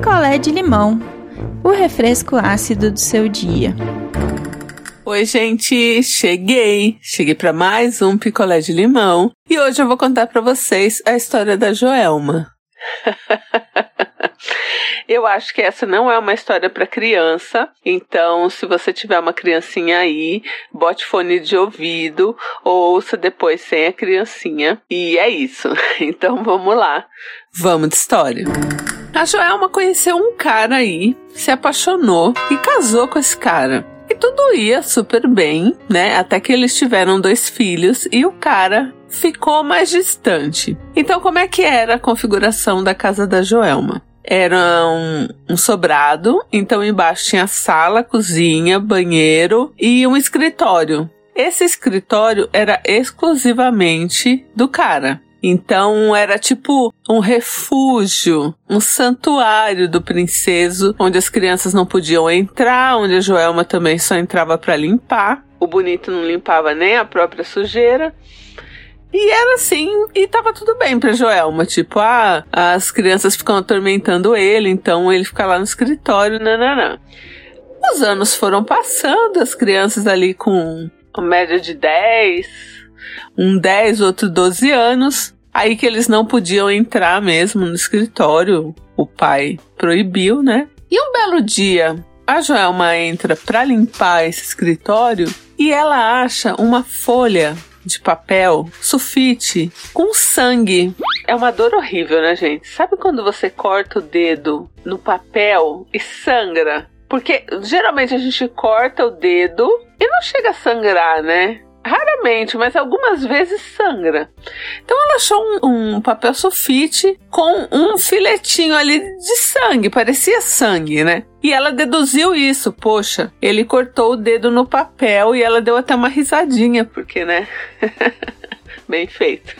picolé de limão, o refresco ácido do seu dia. Oi, gente, cheguei. Cheguei para mais um picolé de limão e hoje eu vou contar para vocês a história da Joelma. Eu acho que essa não é uma história para criança, então se você tiver uma criancinha aí, bote fone de ouvido ou ouça depois sem a criancinha. E é isso. Então vamos lá. Vamos de história. A Joelma conheceu um cara aí, se apaixonou e casou com esse cara. E tudo ia super bem, né? Até que eles tiveram dois filhos e o cara ficou mais distante. Então, como é que era a configuração da casa da Joelma? Era um, um sobrado, então embaixo tinha sala, cozinha, banheiro e um escritório. Esse escritório era exclusivamente do cara. Então era tipo um refúgio, um santuário do princeso, onde as crianças não podiam entrar, onde a Joelma também só entrava para limpar. O bonito não limpava nem a própria sujeira. E era assim, e tava tudo bem pra Joelma. Tipo, ah, as crianças ficam atormentando ele, então ele fica lá no escritório, nananã. Os anos foram passando, as crianças ali com média de 10, um 10, outro 12 anos. Aí que eles não podiam entrar mesmo no escritório, o pai proibiu, né? E um belo dia, a Joelma entra para limpar esse escritório e ela acha uma folha de papel, sulfite, com sangue. É uma dor horrível, né, gente? Sabe quando você corta o dedo no papel e sangra? Porque geralmente a gente corta o dedo e não chega a sangrar, né? Raramente, mas algumas vezes sangra. Então ela achou um, um, papel sulfite com um filetinho ali de sangue, parecia sangue, né? E ela deduziu isso, poxa, ele cortou o dedo no papel e ela deu até uma risadinha, porque, né? Bem feito.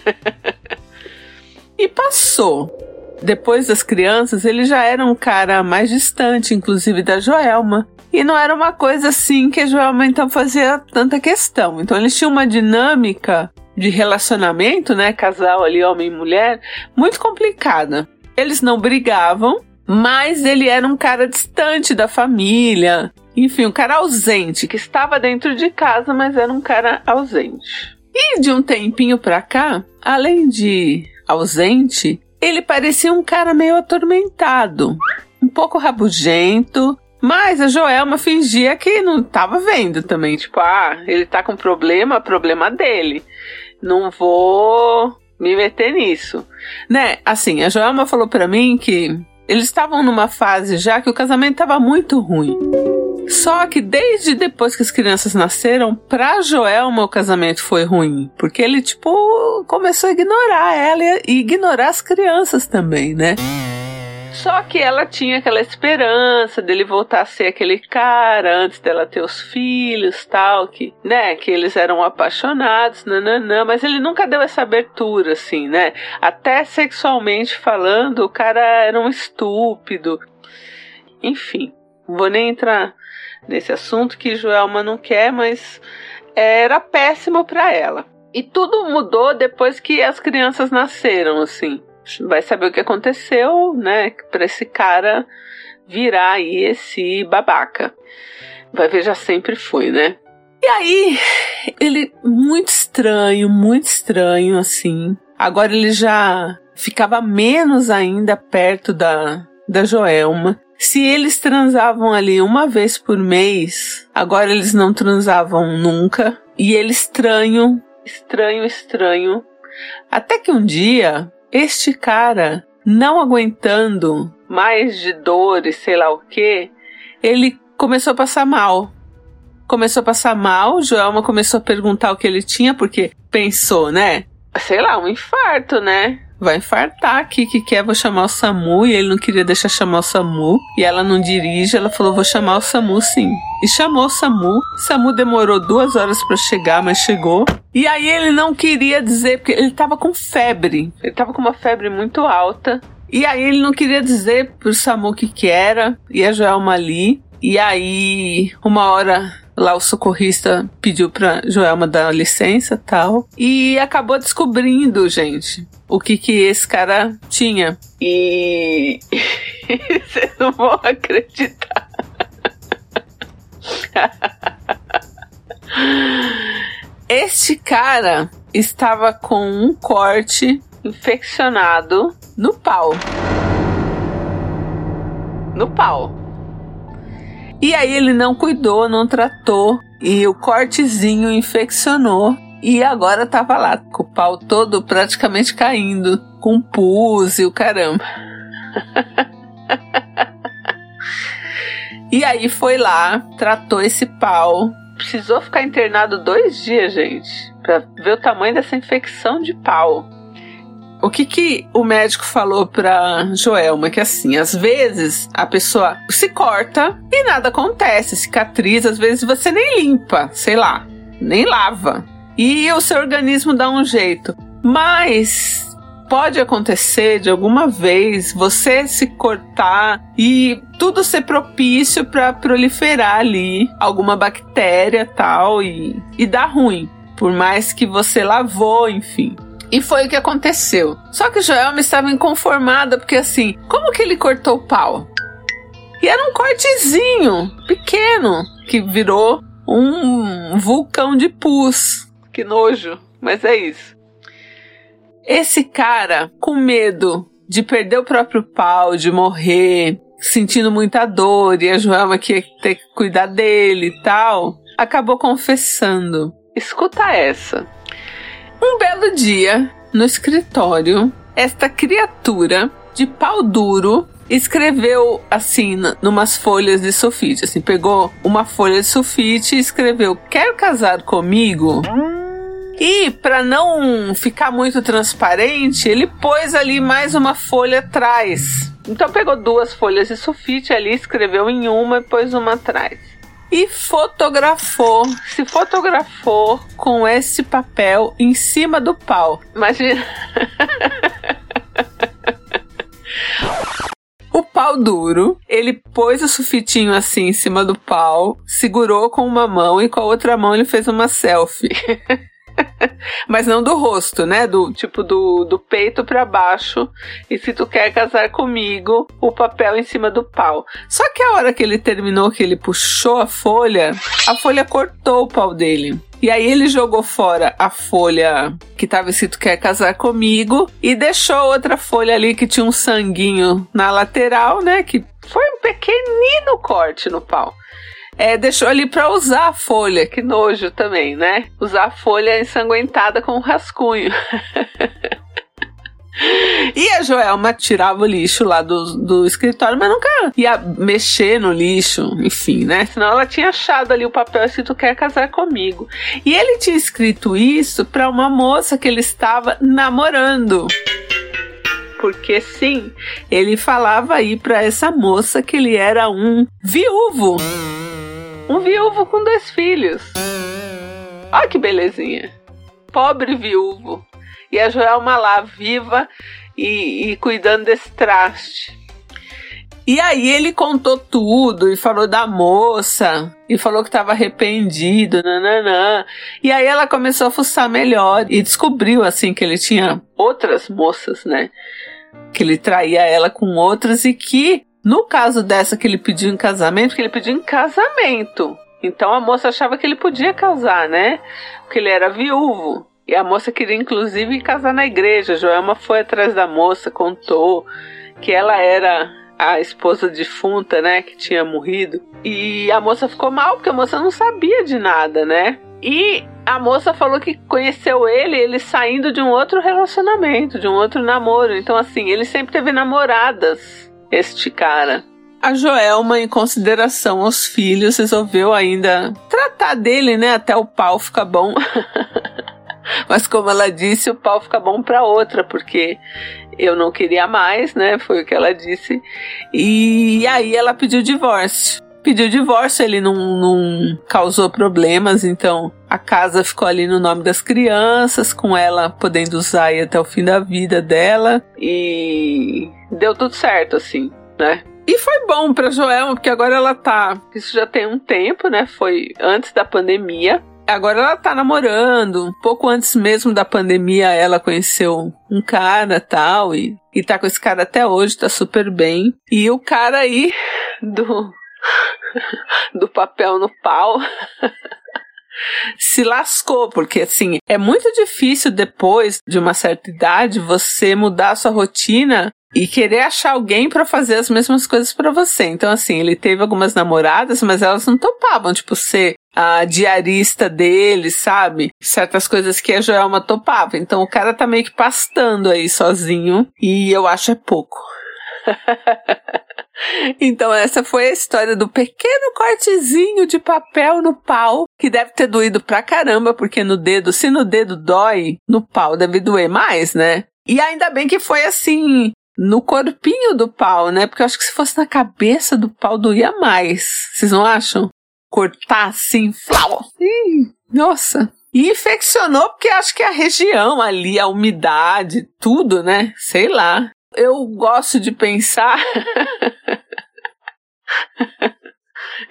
e passou. Depois das crianças, ele já era um cara mais distante, inclusive da Joelma. E não era uma coisa assim que a Joelma então fazia tanta questão. Então eles tinham uma dinâmica de relacionamento, né, casal ali, homem e mulher, muito complicada. Eles não brigavam, mas ele era um cara distante da família. Enfim, um cara ausente, que estava dentro de casa, mas era um cara ausente. E de um tempinho pra cá, além de ausente, ele parecia um cara meio atormentado, um pouco rabugento, mas a Joelma fingia que não tava vendo também. Tipo, ah, ele tá com problema, problema dele. Não vou me meter nisso. Né? Assim, a Joelma falou para mim que eles estavam numa fase já que o casamento tava muito ruim. Só que desde depois que as crianças nasceram, pra Joelma o casamento foi ruim. Porque ele, tipo, começou a ignorar ela e ignorar as crianças também, né? Só que ela tinha aquela esperança dele voltar a ser aquele cara antes dela ter os filhos, tal, que, né, que eles eram apaixonados, nananã, mas ele nunca deu essa abertura, assim, né? Até sexualmente falando, o cara era um estúpido. Enfim, vou nem entrar nesse assunto que Joelma não quer, mas era péssimo para ela. E tudo mudou depois que as crianças nasceram, assim vai saber o que aconteceu, né? Para esse cara virar aí esse babaca. Vai ver, já sempre foi, né? E aí, ele muito estranho, muito estranho, assim. Agora ele já ficava menos ainda perto da, da Joelma. Se eles transavam ali uma vez por mês, agora eles não transavam nunca. E ele estranho, estranho, estranho. Até que um dia este cara, não aguentando mais de dores, sei lá o que, ele começou a passar mal. Começou a passar mal, Joelma começou a perguntar o que ele tinha, porque pensou, né? Sei lá, um infarto, né? Vai infartar aqui, que quer, vou chamar o SAMU, e ele não queria deixar chamar o SAMU, e ela não dirige, ela falou, vou chamar o SAMU sim. E chamou o SAMU, o SAMU demorou duas horas para chegar, mas chegou. E aí ele não queria dizer, porque ele tava com febre, ele tava com uma febre muito alta, e aí ele não queria dizer pro SAMU o que que era, e a Joelma ali, e aí uma hora lá o socorrista pediu pra Joelma dar licença tal. E acabou descobrindo, gente, o que que esse cara tinha. E Vocês não vão acreditar. Este cara estava com um corte infeccionado no pau. No pau. E aí ele não cuidou, não tratou e o cortezinho infeccionou e agora tava lá com o pau todo praticamente caindo, com pus e o caramba. e aí foi lá, tratou esse pau. Precisou ficar internado dois dias, gente, para ver o tamanho dessa infecção de pau. O que, que o médico falou pra Joelma? Que assim, às vezes a pessoa se corta e nada acontece, cicatriz, às vezes você nem limpa, sei lá, nem lava. E o seu organismo dá um jeito. Mas pode acontecer de alguma vez você se cortar e tudo ser propício para proliferar ali alguma bactéria tal e, e dar ruim, por mais que você lavou, enfim. E foi o que aconteceu. Só que Joelma estava inconformada porque assim, como que ele cortou o pau? E era um cortezinho pequeno que virou um vulcão de pus. Que nojo, mas é isso. Esse cara, com medo de perder o próprio pau, de morrer, sentindo muita dor, e a Joelma que ia ter que cuidar dele e tal, acabou confessando. Escuta essa. Um belo dia, no escritório, esta criatura de pau duro escreveu assim, numas folhas de sulfite. Assim, pegou uma folha de sulfite e escreveu: Quer casar comigo? E para não ficar muito transparente, ele pôs ali mais uma folha atrás. Então pegou duas folhas de sulfite ali, escreveu em uma e pôs uma atrás. E fotografou, se fotografou com esse papel em cima do pau. Imagina. O pau duro, ele pôs o sulfitinho assim em cima do pau, segurou com uma mão e com a outra mão ele fez uma selfie. Mas não do rosto, né? Do tipo do, do peito para baixo. E se tu quer casar comigo, o papel em cima do pau. Só que a hora que ele terminou, que ele puxou a folha, a folha cortou o pau dele. E aí ele jogou fora a folha que estava escrito quer casar comigo e deixou outra folha ali que tinha um sanguinho na lateral, né? Que foi um pequenino corte no pau é, deixou ali para usar a folha, que nojo também, né? Usar a folha ensanguentada com um rascunho. E a Joelma tirava o lixo lá do, do escritório, mas nunca ia mexer no lixo, enfim, né? Senão ela tinha achado ali o papel escrito quer casar comigo. E ele tinha escrito isso para uma moça que ele estava namorando. Porque sim, ele falava aí para essa moça que ele era um viúvo. Um viúvo com dois filhos. Olha que belezinha. Pobre viúvo. E a Joelma lá, viva e, e cuidando desse traste. E aí ele contou tudo e falou da moça e falou que estava arrependido, nananã. E aí ela começou a fuçar melhor e descobriu assim que ele tinha outras moças, né? Que ele traía ela com outras e que no caso dessa que ele pediu em casamento, que ele pediu em casamento. Então a moça achava que ele podia casar, né? Porque ele era viúvo. E a moça queria inclusive casar na igreja. Joelma foi atrás da moça, contou que ela era a esposa defunta, né, que tinha morrido. E a moça ficou mal porque a moça não sabia de nada, né? E a moça falou que conheceu ele, ele saindo de um outro relacionamento, de um outro namoro. Então assim, ele sempre teve namoradas este cara. A Joelma, em consideração aos filhos, resolveu ainda tratar dele, né? Até o pau ficar bom. Mas como ela disse, o pau fica bom para outra, porque eu não queria mais, né? Foi o que ela disse. E aí ela pediu divórcio. Pediu divórcio, ele não, não causou problemas, então a casa ficou ali no nome das crianças, com ela podendo usar aí até o fim da vida dela. E deu tudo certo, assim, né? E foi bom pra Joelma, porque agora ela tá. Isso já tem um tempo, né? Foi antes da pandemia. Agora ela tá namorando. Pouco antes mesmo da pandemia, ela conheceu um cara tal. E, e tá com esse cara até hoje, tá super bem. E o cara aí do. do papel no pau. se lascou, porque assim, é muito difícil depois de uma certa idade você mudar a sua rotina e querer achar alguém para fazer as mesmas coisas para você. Então, assim, ele teve algumas namoradas, mas elas não topavam, tipo, ser a diarista dele, sabe? Certas coisas que a Joelma topava. Então, o cara tá meio que pastando aí sozinho, e eu acho é pouco. então, essa foi a história do pequeno cortezinho de papel no pau, que deve ter doído pra caramba, porque no dedo, se no dedo dói, no pau deve doer mais, né? E ainda bem que foi assim, no corpinho do pau, né? Porque eu acho que se fosse na cabeça do pau doía mais. Vocês não acham? Cortar assim, flau. Ih, nossa. E infeccionou porque acho que a região ali, a umidade, tudo, né? Sei lá. Eu gosto de pensar.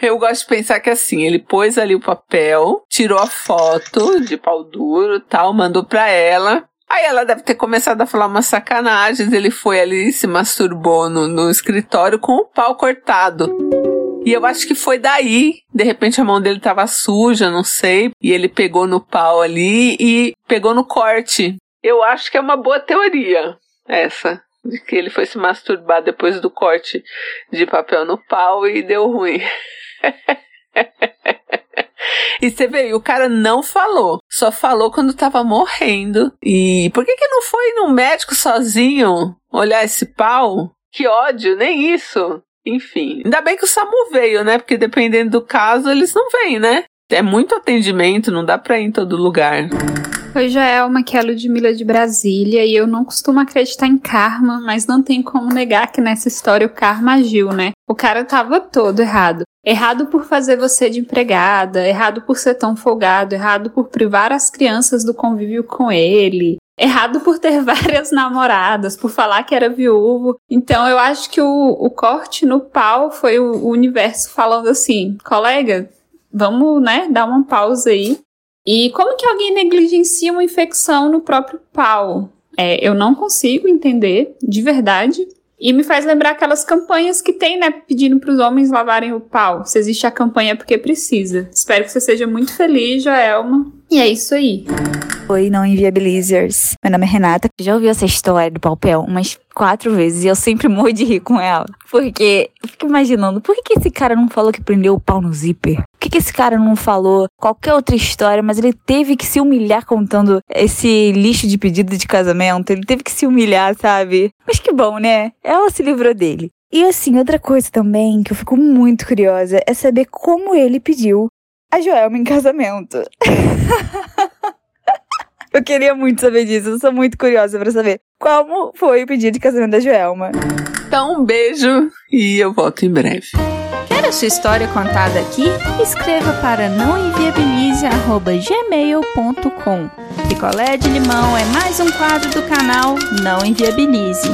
Eu gosto de pensar que assim, ele pôs ali o papel, tirou a foto de pau duro tal, mandou pra ela. Aí ela deve ter começado a falar umas sacanagens. Ele foi ali se masturbou no, no escritório com o pau cortado. E eu acho que foi daí. De repente a mão dele tava suja, não sei. E ele pegou no pau ali e pegou no corte. Eu acho que é uma boa teoria essa de que ele foi se masturbar depois do corte de papel no pau e deu ruim. e você vê, o cara não falou, só falou quando tava morrendo. E por que que não foi no médico sozinho olhar esse pau? Que ódio, nem isso. Enfim, ainda bem que o SAMU veio, né? Porque dependendo do caso, eles não vêm, né? É muito atendimento, não dá pra ir em todo lugar. Oi, Joelma, que é a Ludmilla de Brasília, e eu não costumo acreditar em karma, mas não tem como negar que nessa história o karma agiu, né? O cara tava todo errado. Errado por fazer você de empregada, errado por ser tão folgado, errado por privar as crianças do convívio com ele, errado por ter várias namoradas, por falar que era viúvo. Então eu acho que o, o corte no pau foi o, o universo falando assim, colega, vamos, né, dar uma pausa aí e como que alguém negligencia uma infecção no próprio pau? É, eu não consigo entender, de verdade. E me faz lembrar aquelas campanhas que tem, né? Pedindo para os homens lavarem o pau. Se existe a campanha é porque precisa. Espero que você seja muito feliz, Joelma. E é isso aí. Oi, não inviabilizers. Meu nome é Renata. Já ouviu essa história do papel umas quatro vezes e eu sempre morro de rir com ela. Porque eu fico imaginando, por que, esse cara não falou que prendeu o pau no zíper? Por que, que esse cara não falou qualquer outra história, mas ele teve que se humilhar contando esse lixo de pedido de casamento? Ele teve que se humilhar, sabe? Mas que bom, né? Ela se livrou dele. E assim, outra coisa também que eu fico muito curiosa é saber como ele pediu a Joelma em casamento. eu queria muito saber disso, eu sou muito curiosa para saber como foi o pedido de casamento da Joelma. Então, um beijo e eu volto em breve. Quer a sua história contada aqui? Escreva para nãoenviabilize.gmail.com Picolé de limão é mais um quadro do canal Não Enviabilize.